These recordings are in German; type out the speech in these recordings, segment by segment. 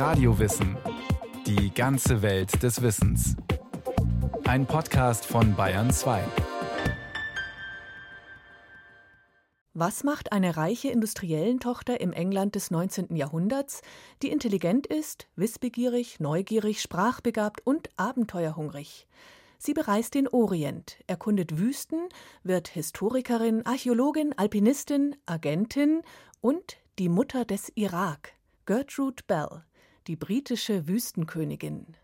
Radiowissen. Die ganze Welt des Wissens. Ein Podcast von Bayern 2. Was macht eine reiche Industriellentochter im England des 19. Jahrhunderts, die intelligent ist, wissbegierig, neugierig, sprachbegabt und abenteuerhungrig? Sie bereist den Orient, erkundet Wüsten, wird Historikerin, Archäologin, Alpinistin, Agentin und die Mutter des Irak, Gertrude Bell, die britische Wüstenkönigin.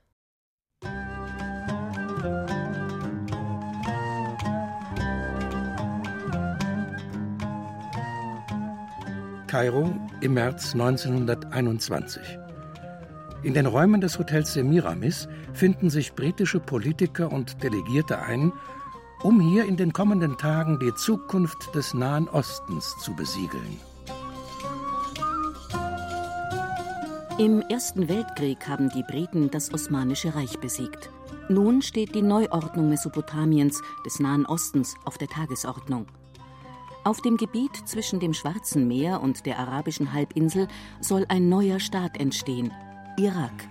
Kairo im März 1921. In den Räumen des Hotels Semiramis finden sich britische Politiker und Delegierte ein, um hier in den kommenden Tagen die Zukunft des Nahen Ostens zu besiegeln. Im Ersten Weltkrieg haben die Briten das Osmanische Reich besiegt. Nun steht die Neuordnung Mesopotamiens, des Nahen Ostens, auf der Tagesordnung. Auf dem Gebiet zwischen dem Schwarzen Meer und der arabischen Halbinsel soll ein neuer Staat entstehen, Irak.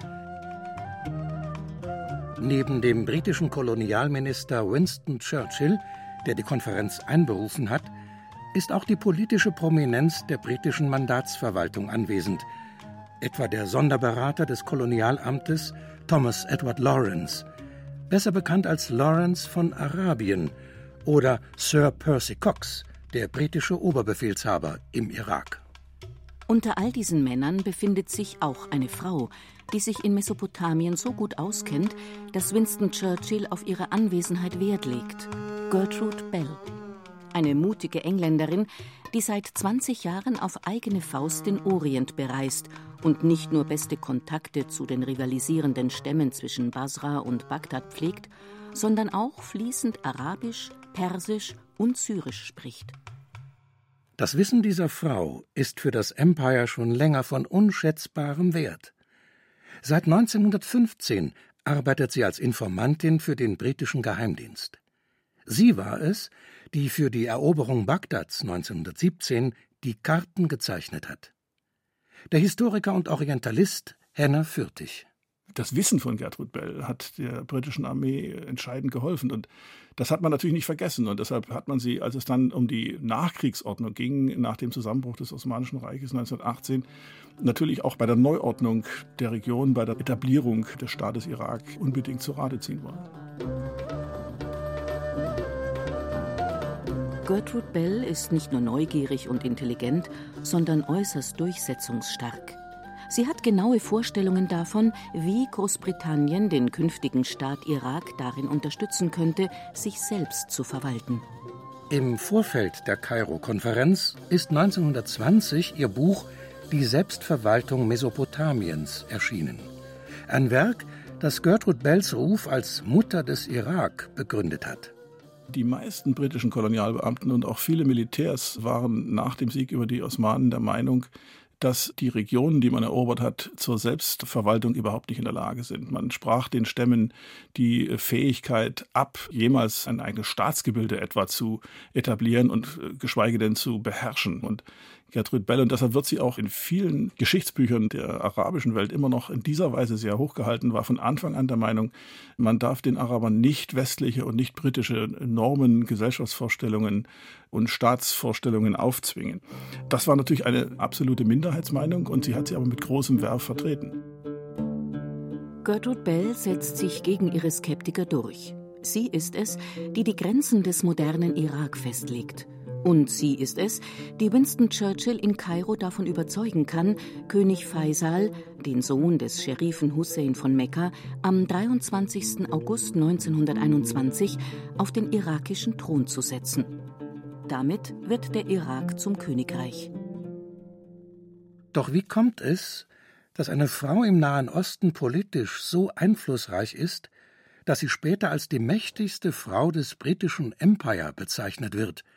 Neben dem britischen Kolonialminister Winston Churchill, der die Konferenz einberufen hat, ist auch die politische Prominenz der britischen Mandatsverwaltung anwesend – etwa der Sonderberater des Kolonialamtes Thomas Edward Lawrence, besser bekannt als Lawrence von Arabien, oder Sir Percy Cox, der britische Oberbefehlshaber im Irak. Unter all diesen Männern befindet sich auch eine Frau, die sich in Mesopotamien so gut auskennt, dass Winston Churchill auf ihre Anwesenheit Wert legt. Gertrude Bell. Eine mutige Engländerin, die seit 20 Jahren auf eigene Faust den Orient bereist und nicht nur beste Kontakte zu den rivalisierenden Stämmen zwischen Basra und Bagdad pflegt, sondern auch fließend Arabisch, Persisch und Syrisch spricht. Das Wissen dieser Frau ist für das Empire schon länger von unschätzbarem Wert. Seit 1915 arbeitet sie als Informantin für den britischen Geheimdienst. Sie war es, die für die Eroberung Bagdads 1917 die Karten gezeichnet hat. Der Historiker und Orientalist Henner Fürtig. Das Wissen von Gertrud Bell hat der britischen Armee entscheidend geholfen. Und das hat man natürlich nicht vergessen. Und deshalb hat man sie, als es dann um die Nachkriegsordnung ging, nach dem Zusammenbruch des Osmanischen Reiches 1918, natürlich auch bei der Neuordnung der Region, bei der Etablierung des Staates Irak unbedingt zu Rate ziehen wollen. Gertrude Bell ist nicht nur neugierig und intelligent, sondern äußerst durchsetzungsstark. Sie hat genaue Vorstellungen davon, wie Großbritannien den künftigen Staat Irak darin unterstützen könnte, sich selbst zu verwalten. Im Vorfeld der Kairo-Konferenz ist 1920 ihr Buch Die Selbstverwaltung Mesopotamiens erschienen. Ein Werk, das Gertrude Bells Ruf als Mutter des Irak begründet hat. Die meisten britischen Kolonialbeamten und auch viele Militärs waren nach dem Sieg über die Osmanen der Meinung, dass die Regionen, die man erobert hat, zur Selbstverwaltung überhaupt nicht in der Lage sind. Man sprach den Stämmen die Fähigkeit ab, jemals ein eigenes Staatsgebilde etwa zu etablieren und äh, geschweige denn zu beherrschen. Und Gertrude Bell. Und deshalb wird sie auch in vielen Geschichtsbüchern der arabischen Welt immer noch in dieser Weise sehr hochgehalten, war von Anfang an der Meinung, man darf den Arabern nicht westliche und nicht britische Normen, Gesellschaftsvorstellungen und Staatsvorstellungen aufzwingen. Das war natürlich eine absolute Minderheitsmeinung und sie hat sie aber mit großem Werf vertreten. Gertrude Bell setzt sich gegen ihre Skeptiker durch. Sie ist es, die die Grenzen des modernen Irak festlegt und sie ist es, die Winston Churchill in Kairo davon überzeugen kann, König Faisal, den Sohn des Scherifen Hussein von Mekka, am 23. August 1921 auf den irakischen Thron zu setzen. Damit wird der Irak zum Königreich. Doch wie kommt es, dass eine Frau im Nahen Osten politisch so einflussreich ist, dass sie später als die mächtigste Frau des britischen Empire bezeichnet wird –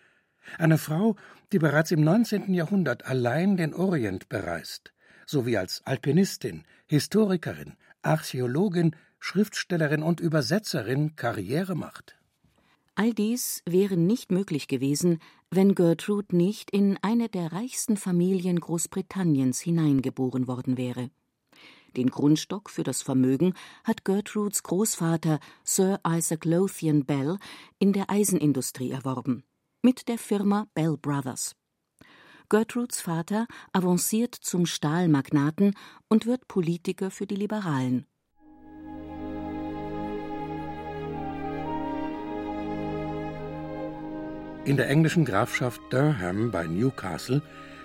eine Frau, die bereits im 19. Jahrhundert allein den Orient bereist, sowie als Alpinistin, Historikerin, Archäologin, Schriftstellerin und Übersetzerin Karriere macht. All dies wäre nicht möglich gewesen, wenn Gertrude nicht in eine der reichsten Familien Großbritanniens hineingeboren worden wäre. Den Grundstock für das Vermögen hat Gertrudes Großvater Sir Isaac Lothian Bell in der Eisenindustrie erworben, mit der Firma Bell Brothers. Gertrudes Vater avanciert zum Stahlmagnaten und wird Politiker für die Liberalen. In der englischen Grafschaft Durham bei Newcastle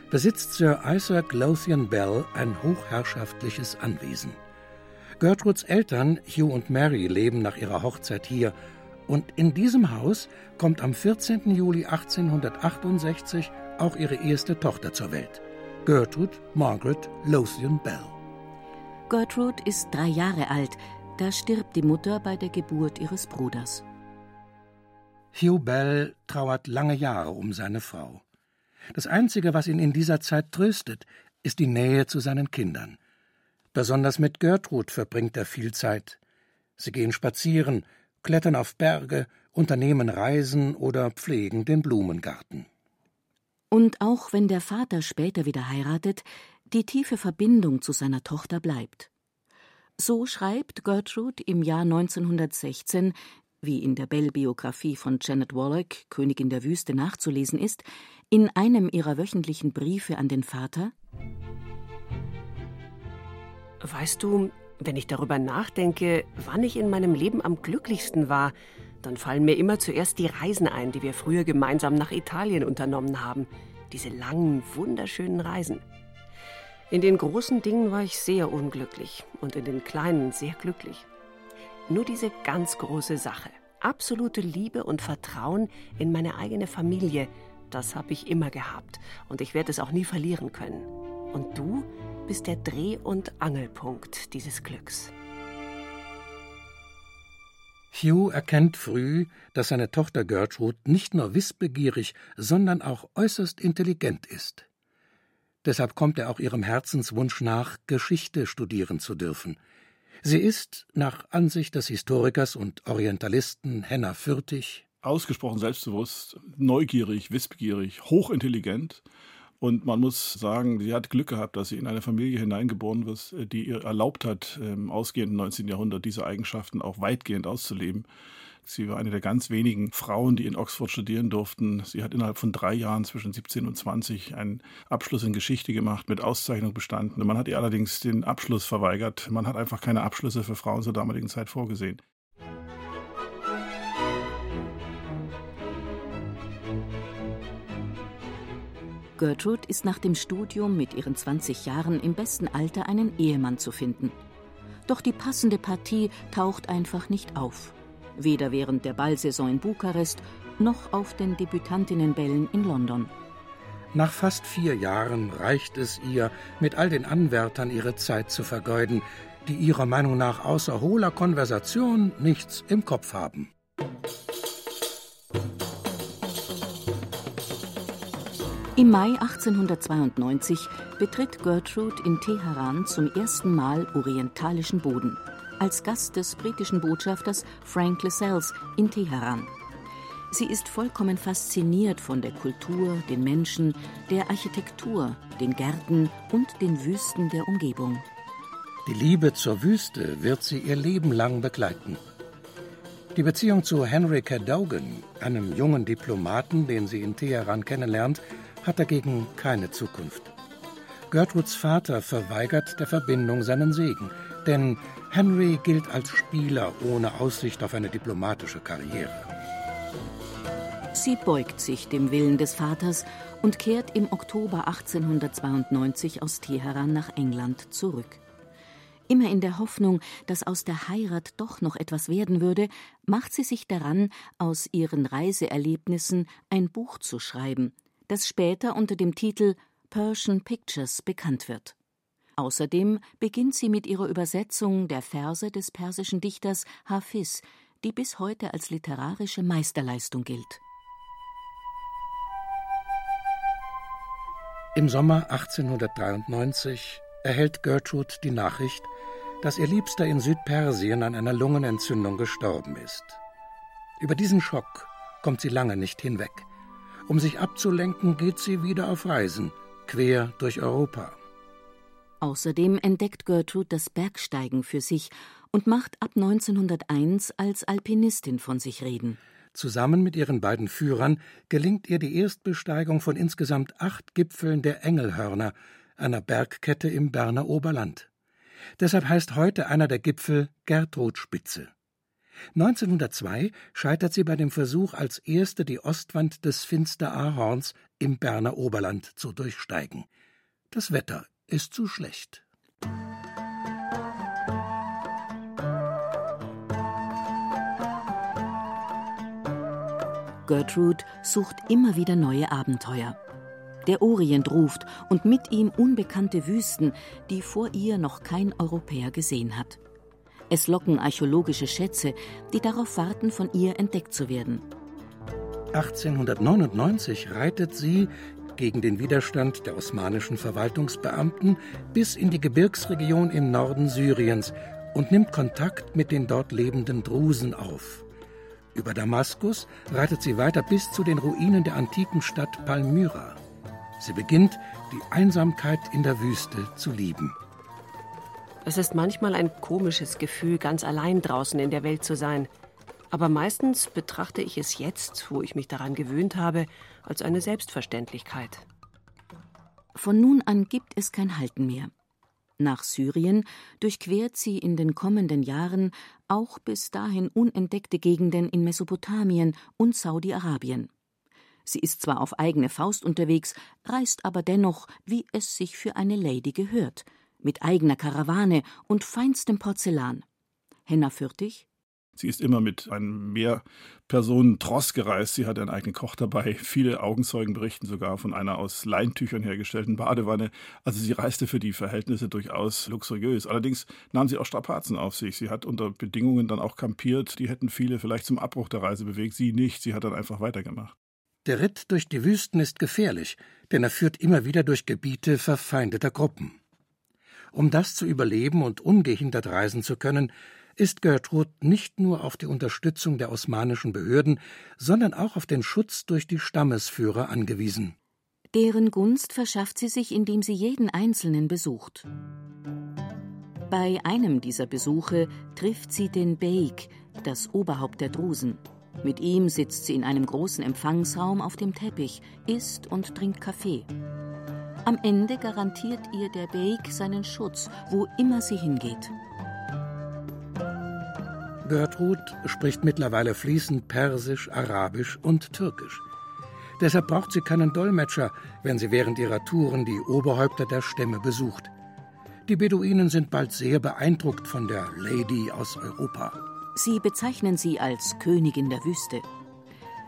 besitzt Sir Isaac Lothian Bell ein hochherrschaftliches Anwesen. Gertruds Eltern, Hugh und Mary, leben nach ihrer Hochzeit hier und in diesem Haus kommt am 14. Juli 1868 auch ihre erste Tochter zur Welt, Gertrude Margaret Lothian Bell. Gertrude ist drei Jahre alt, da stirbt die Mutter bei der Geburt ihres Bruders. Hugh Bell trauert lange Jahre um seine Frau. Das Einzige, was ihn in dieser Zeit tröstet, ist die Nähe zu seinen Kindern. Besonders mit Gertrud verbringt er viel Zeit. Sie gehen spazieren, klettern auf Berge, unternehmen Reisen oder pflegen den Blumengarten. Und auch wenn der Vater später wieder heiratet, die tiefe Verbindung zu seiner Tochter bleibt. So schreibt Gertrude im Jahr 1916, wie in der Bell-Biografie von Janet Wallach, Königin der Wüste, nachzulesen ist, in einem ihrer wöchentlichen Briefe an den Vater Weißt du, wenn ich darüber nachdenke, wann ich in meinem Leben am glücklichsten war, dann fallen mir immer zuerst die Reisen ein, die wir früher gemeinsam nach Italien unternommen haben. Diese langen, wunderschönen Reisen. In den großen Dingen war ich sehr unglücklich und in den kleinen sehr glücklich. Nur diese ganz große Sache, absolute Liebe und Vertrauen in meine eigene Familie, das habe ich immer gehabt und ich werde es auch nie verlieren können. Und du bist der Dreh- und Angelpunkt dieses Glücks. Hugh erkennt früh, dass seine Tochter Gertrude nicht nur wissbegierig, sondern auch äußerst intelligent ist. Deshalb kommt er auch ihrem Herzenswunsch nach, Geschichte studieren zu dürfen. Sie ist, nach Ansicht des Historikers und Orientalisten Henna Fürtig, ausgesprochen selbstbewusst, neugierig, wissbegierig, hochintelligent. Und man muss sagen, sie hat Glück gehabt, dass sie in eine Familie hineingeboren wird, die ihr erlaubt hat, im ausgehenden 19. Jahrhundert diese Eigenschaften auch weitgehend auszuleben. Sie war eine der ganz wenigen Frauen, die in Oxford studieren durften. Sie hat innerhalb von drei Jahren zwischen 17 und 20 einen Abschluss in Geschichte gemacht, mit Auszeichnung bestanden. Man hat ihr allerdings den Abschluss verweigert. Man hat einfach keine Abschlüsse für Frauen zur damaligen Zeit vorgesehen. Gertrude ist nach dem Studium mit ihren 20 Jahren im besten Alter, einen Ehemann zu finden. Doch die passende Partie taucht einfach nicht auf. Weder während der Ballsaison in Bukarest noch auf den Debütantinnenbällen in London. Nach fast vier Jahren reicht es ihr, mit all den Anwärtern ihre Zeit zu vergeuden, die ihrer Meinung nach außer hohler Konversation nichts im Kopf haben. Im Mai 1892 betritt Gertrude in Teheran zum ersten Mal orientalischen Boden, als Gast des britischen Botschafters Frank Lascelles in Teheran. Sie ist vollkommen fasziniert von der Kultur, den Menschen, der Architektur, den Gärten und den Wüsten der Umgebung. Die Liebe zur Wüste wird sie ihr Leben lang begleiten. Die Beziehung zu Henry Cadogan, einem jungen Diplomaten, den sie in Teheran kennenlernt, hat dagegen keine Zukunft. Gertruds Vater verweigert der Verbindung seinen Segen, denn Henry gilt als Spieler ohne Aussicht auf eine diplomatische Karriere. Sie beugt sich dem Willen des Vaters und kehrt im Oktober 1892 aus Teheran nach England zurück. Immer in der Hoffnung, dass aus der Heirat doch noch etwas werden würde, macht sie sich daran, aus ihren Reiseerlebnissen ein Buch zu schreiben, das später unter dem Titel Persian Pictures bekannt wird. Außerdem beginnt sie mit ihrer Übersetzung der Verse des persischen Dichters Hafiz, die bis heute als literarische Meisterleistung gilt. Im Sommer 1893 erhält Gertrude die Nachricht, dass ihr Liebster in Südpersien an einer Lungenentzündung gestorben ist. Über diesen Schock kommt sie lange nicht hinweg. Um sich abzulenken, geht sie wieder auf Reisen, quer durch Europa. Außerdem entdeckt Gertrude das Bergsteigen für sich und macht ab 1901 als Alpinistin von sich reden. Zusammen mit ihren beiden Führern gelingt ihr die Erstbesteigung von insgesamt acht Gipfeln der Engelhörner, einer Bergkette im Berner Oberland. Deshalb heißt heute einer der Gipfel Gertrudspitze. 1902 scheitert sie bei dem Versuch, als erste die Ostwand des Finster-Ahorns im Berner Oberland zu durchsteigen. Das Wetter ist zu schlecht. Gertrude sucht immer wieder neue Abenteuer. Der Orient ruft und mit ihm unbekannte Wüsten, die vor ihr noch kein Europäer gesehen hat. Es locken archäologische Schätze, die darauf warten, von ihr entdeckt zu werden. 1899 reitet sie gegen den Widerstand der osmanischen Verwaltungsbeamten bis in die Gebirgsregion im Norden Syriens und nimmt Kontakt mit den dort lebenden Drusen auf. Über Damaskus reitet sie weiter bis zu den Ruinen der antiken Stadt Palmyra. Sie beginnt, die Einsamkeit in der Wüste zu lieben. Es ist manchmal ein komisches Gefühl, ganz allein draußen in der Welt zu sein. Aber meistens betrachte ich es jetzt, wo ich mich daran gewöhnt habe, als eine Selbstverständlichkeit. Von nun an gibt es kein Halten mehr. Nach Syrien durchquert sie in den kommenden Jahren auch bis dahin unentdeckte Gegenden in Mesopotamien und Saudi-Arabien. Sie ist zwar auf eigene Faust unterwegs, reist aber dennoch, wie es sich für eine Lady gehört, mit eigener Karawane und feinstem Porzellan. Henna Fürtig Sie ist immer mit einem Mehrpersonen-Tross gereist. Sie hatte einen eigenen Koch dabei. Viele Augenzeugen berichten sogar von einer aus Leintüchern hergestellten Badewanne. Also sie reiste für die Verhältnisse durchaus luxuriös. Allerdings nahm sie auch Strapazen auf sich. Sie hat unter Bedingungen dann auch kampiert. Die hätten viele vielleicht zum Abbruch der Reise bewegt. Sie nicht. Sie hat dann einfach weitergemacht. Der Ritt durch die Wüsten ist gefährlich, denn er führt immer wieder durch Gebiete verfeindeter Gruppen. Um das zu überleben und ungehindert reisen zu können, ist Gertrud nicht nur auf die Unterstützung der osmanischen Behörden, sondern auch auf den Schutz durch die Stammesführer angewiesen. Deren Gunst verschafft sie sich, indem sie jeden Einzelnen besucht. Bei einem dieser Besuche trifft sie den Beik, das Oberhaupt der Drusen. Mit ihm sitzt sie in einem großen Empfangsraum auf dem Teppich, isst und trinkt Kaffee. Am Ende garantiert ihr der Beik seinen Schutz, wo immer sie hingeht. Gertrud spricht mittlerweile fließend Persisch, Arabisch und Türkisch. Deshalb braucht sie keinen Dolmetscher, wenn sie während ihrer Touren die Oberhäupter der Stämme besucht. Die Beduinen sind bald sehr beeindruckt von der Lady aus Europa. Sie bezeichnen sie als Königin der Wüste.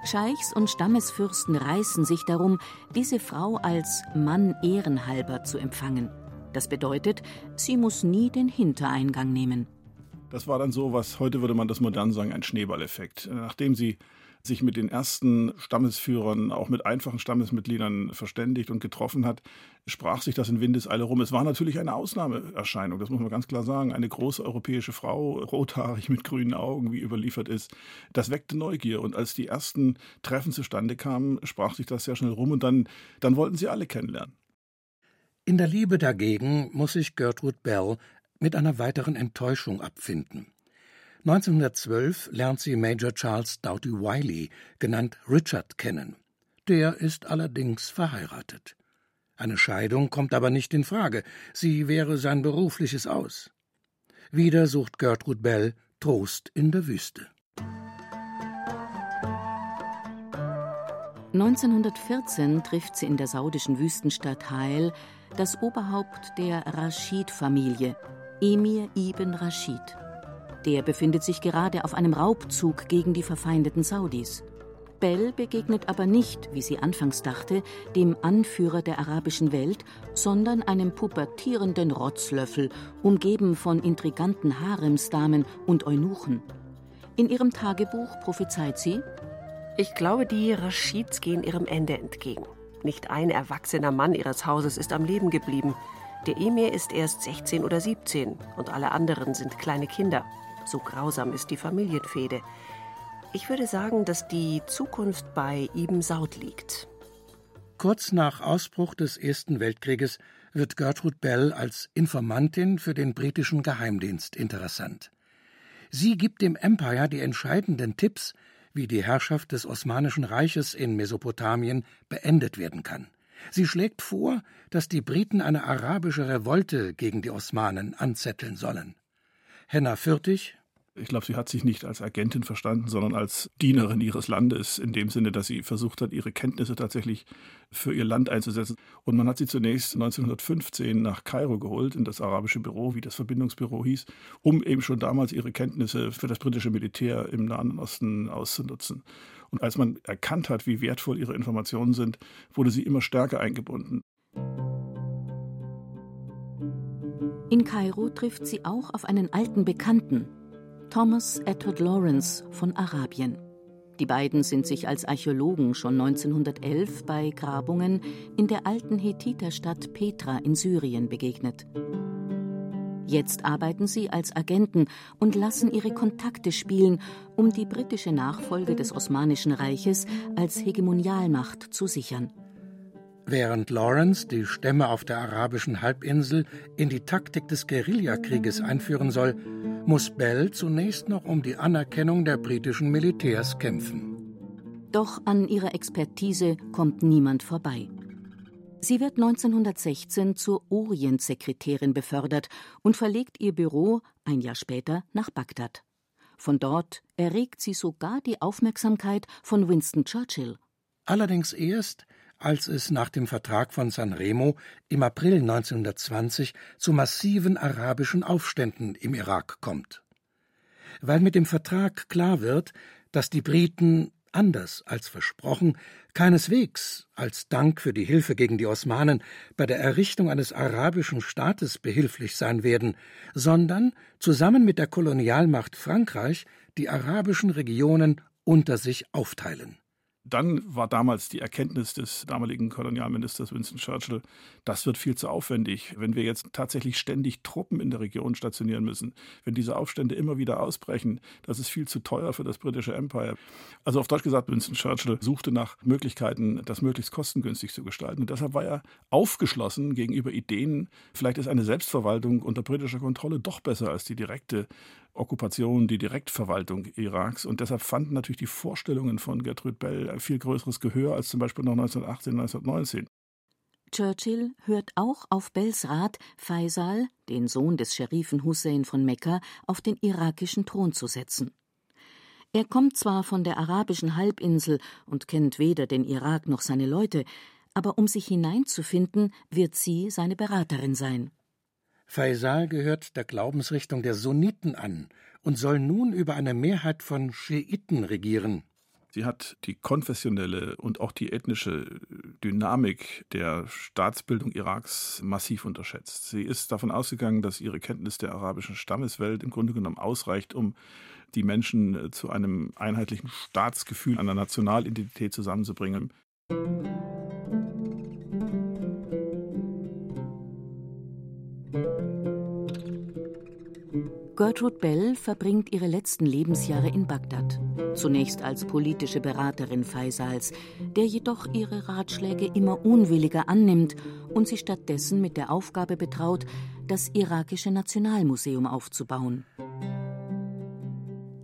Scheichs und Stammesfürsten reißen sich darum, diese Frau als Mann ehrenhalber zu empfangen. Das bedeutet, sie muss nie den Hintereingang nehmen. Das war dann so, was heute würde man das modern sagen, ein Schneeballeffekt. Nachdem sie sich mit den ersten Stammesführern, auch mit einfachen Stammesmitgliedern verständigt und getroffen hat, sprach sich das in Windeseile rum. Es war natürlich eine Ausnahmeerscheinung, das muss man ganz klar sagen. Eine große europäische Frau, rothaarig mit grünen Augen, wie überliefert ist, das weckte Neugier. Und als die ersten Treffen zustande kamen, sprach sich das sehr schnell rum und dann, dann wollten sie alle kennenlernen. In der Liebe dagegen muss sich Gertrude Bell mit einer weiteren Enttäuschung abfinden. 1912 lernt sie Major Charles Doughty Wiley, genannt Richard, kennen. Der ist allerdings verheiratet. Eine Scheidung kommt aber nicht in Frage, sie wäre sein berufliches Aus. Wieder sucht Gertrude Bell Trost in der Wüste. 1914 trifft sie in der saudischen Wüstenstadt Hail das Oberhaupt der Rashid-Familie, Emir ibn Rashid. Der befindet sich gerade auf einem Raubzug gegen die verfeindeten Saudis. Bell begegnet aber nicht, wie sie anfangs dachte, dem Anführer der arabischen Welt, sondern einem pubertierenden Rotzlöffel, umgeben von intriganten Haremsdamen und Eunuchen. In ihrem Tagebuch prophezeit sie: Ich glaube, die Raschids gehen ihrem Ende entgegen. Nicht ein erwachsener Mann ihres Hauses ist am Leben geblieben. Der Emir ist erst 16 oder 17 und alle anderen sind kleine Kinder. So grausam ist die Familienfehde. Ich würde sagen, dass die Zukunft bei Ibn Saud liegt. Kurz nach Ausbruch des Ersten Weltkrieges wird Gertrude Bell als Informantin für den britischen Geheimdienst interessant. Sie gibt dem Empire die entscheidenden Tipps, wie die Herrschaft des Osmanischen Reiches in Mesopotamien beendet werden kann. Sie schlägt vor, dass die Briten eine arabische Revolte gegen die Osmanen anzetteln sollen. Henna Fürtig, ich glaube, sie hat sich nicht als Agentin verstanden, sondern als Dienerin ihres Landes, in dem Sinne, dass sie versucht hat, ihre Kenntnisse tatsächlich für ihr Land einzusetzen. Und man hat sie zunächst 1915 nach Kairo geholt, in das arabische Büro, wie das Verbindungsbüro hieß, um eben schon damals ihre Kenntnisse für das britische Militär im Nahen Osten auszunutzen. Und als man erkannt hat, wie wertvoll ihre Informationen sind, wurde sie immer stärker eingebunden. In Kairo trifft sie auch auf einen alten Bekannten, Thomas Edward Lawrence von Arabien. Die beiden sind sich als Archäologen schon 1911 bei Grabungen in der alten Hethiterstadt Petra in Syrien begegnet. Jetzt arbeiten sie als Agenten und lassen ihre Kontakte spielen, um die britische Nachfolge des Osmanischen Reiches als Hegemonialmacht zu sichern. Während Lawrence die Stämme auf der arabischen Halbinsel in die Taktik des Guerillakrieges einführen soll, muss Bell zunächst noch um die Anerkennung der britischen Militärs kämpfen. Doch an ihrer Expertise kommt niemand vorbei. Sie wird 1916 zur Orientsekretärin befördert und verlegt ihr Büro ein Jahr später nach Bagdad. Von dort erregt sie sogar die Aufmerksamkeit von Winston Churchill. Allerdings erst, als es nach dem Vertrag von San Remo im April 1920 zu massiven arabischen Aufständen im Irak kommt. Weil mit dem Vertrag klar wird, dass die Briten anders als versprochen keineswegs als Dank für die Hilfe gegen die Osmanen bei der Errichtung eines arabischen Staates behilflich sein werden, sondern zusammen mit der Kolonialmacht Frankreich die arabischen Regionen unter sich aufteilen dann war damals die Erkenntnis des damaligen Kolonialministers Winston Churchill, das wird viel zu aufwendig, wenn wir jetzt tatsächlich ständig Truppen in der Region stationieren müssen, wenn diese Aufstände immer wieder ausbrechen, das ist viel zu teuer für das britische Empire. Also auf Deutsch gesagt, Winston Churchill suchte nach Möglichkeiten, das möglichst kostengünstig zu gestalten. Und deshalb war er aufgeschlossen gegenüber Ideen, vielleicht ist eine Selbstverwaltung unter britischer Kontrolle doch besser als die direkte Okkupation, die Direktverwaltung Iraks. Und deshalb fanden natürlich die Vorstellungen von Gertrude Bell viel größeres Gehör als zum Beispiel noch 1918, 1919. Churchill hört auch auf Bells Rat, Faisal, den Sohn des Scherifen Hussein von Mekka, auf den irakischen Thron zu setzen. Er kommt zwar von der arabischen Halbinsel und kennt weder den Irak noch seine Leute, aber um sich hineinzufinden, wird sie seine Beraterin sein. Faisal gehört der Glaubensrichtung der Sunniten an und soll nun über eine Mehrheit von Schiiten regieren. Sie hat die konfessionelle und auch die ethnische Dynamik der Staatsbildung Iraks massiv unterschätzt. Sie ist davon ausgegangen, dass ihre Kenntnis der arabischen Stammeswelt im Grunde genommen ausreicht, um die Menschen zu einem einheitlichen Staatsgefühl, einer Nationalidentität zusammenzubringen. Gertrude Bell verbringt ihre letzten Lebensjahre in Bagdad. Zunächst als politische Beraterin Faisals, der jedoch ihre Ratschläge immer unwilliger annimmt und sie stattdessen mit der Aufgabe betraut, das irakische Nationalmuseum aufzubauen.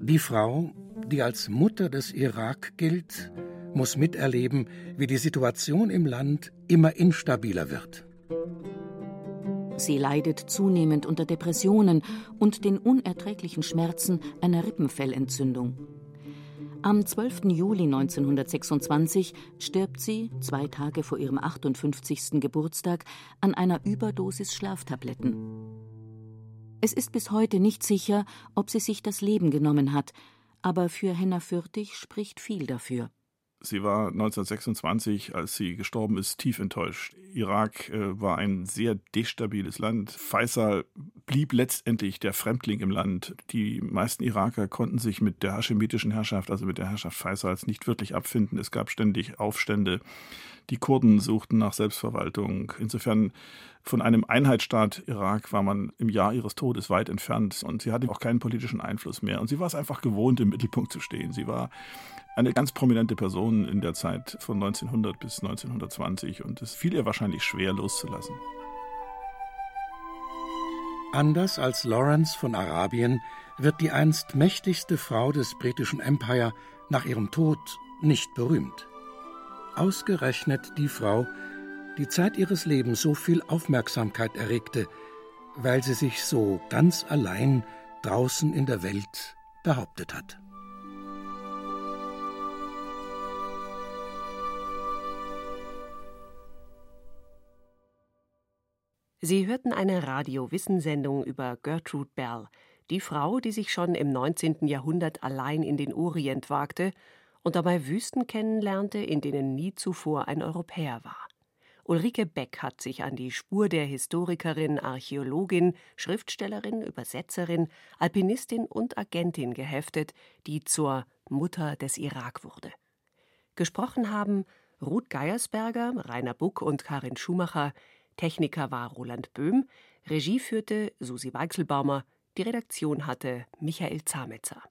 Die Frau, die als Mutter des Irak gilt, muss miterleben, wie die Situation im Land immer instabiler wird. Sie leidet zunehmend unter Depressionen und den unerträglichen Schmerzen einer Rippenfellentzündung. Am 12. Juli 1926 stirbt sie, zwei Tage vor ihrem 58. Geburtstag, an einer Überdosis Schlaftabletten. Es ist bis heute nicht sicher, ob sie sich das Leben genommen hat, aber für Henna Fürtig spricht viel dafür. Sie war 1926, als sie gestorben ist, tief enttäuscht. Irak äh, war ein sehr destabiles Land. Faisal blieb letztendlich der Fremdling im Land. Die meisten Iraker konnten sich mit der haschemitischen Herrschaft, also mit der Herrschaft Faisals, nicht wirklich abfinden. Es gab ständig Aufstände. Die Kurden suchten nach Selbstverwaltung. Insofern von einem Einheitsstaat Irak war man im Jahr ihres Todes weit entfernt und sie hatte auch keinen politischen Einfluss mehr. Und sie war es einfach gewohnt, im Mittelpunkt zu stehen. Sie war eine ganz prominente Person in der Zeit von 1900 bis 1920 und es fiel ihr wahrscheinlich schwer loszulassen. Anders als Lawrence von Arabien wird die einst mächtigste Frau des britischen Empire nach ihrem Tod nicht berühmt. Ausgerechnet die Frau, die Zeit ihres Lebens so viel Aufmerksamkeit erregte, weil sie sich so ganz allein draußen in der Welt behauptet hat. Sie hörten eine Radio-Wissensendung über Gertrude Bell, die Frau, die sich schon im 19. Jahrhundert allein in den Orient wagte und dabei Wüsten kennenlernte, in denen nie zuvor ein Europäer war. Ulrike Beck hat sich an die Spur der Historikerin, Archäologin, Schriftstellerin, Übersetzerin, Alpinistin und Agentin geheftet, die zur Mutter des Irak wurde. Gesprochen haben Ruth Geiersberger, Rainer Buck und Karin Schumacher, Techniker war Roland Böhm, Regie führte Susi Weichselbaumer, die Redaktion hatte Michael Zametzer.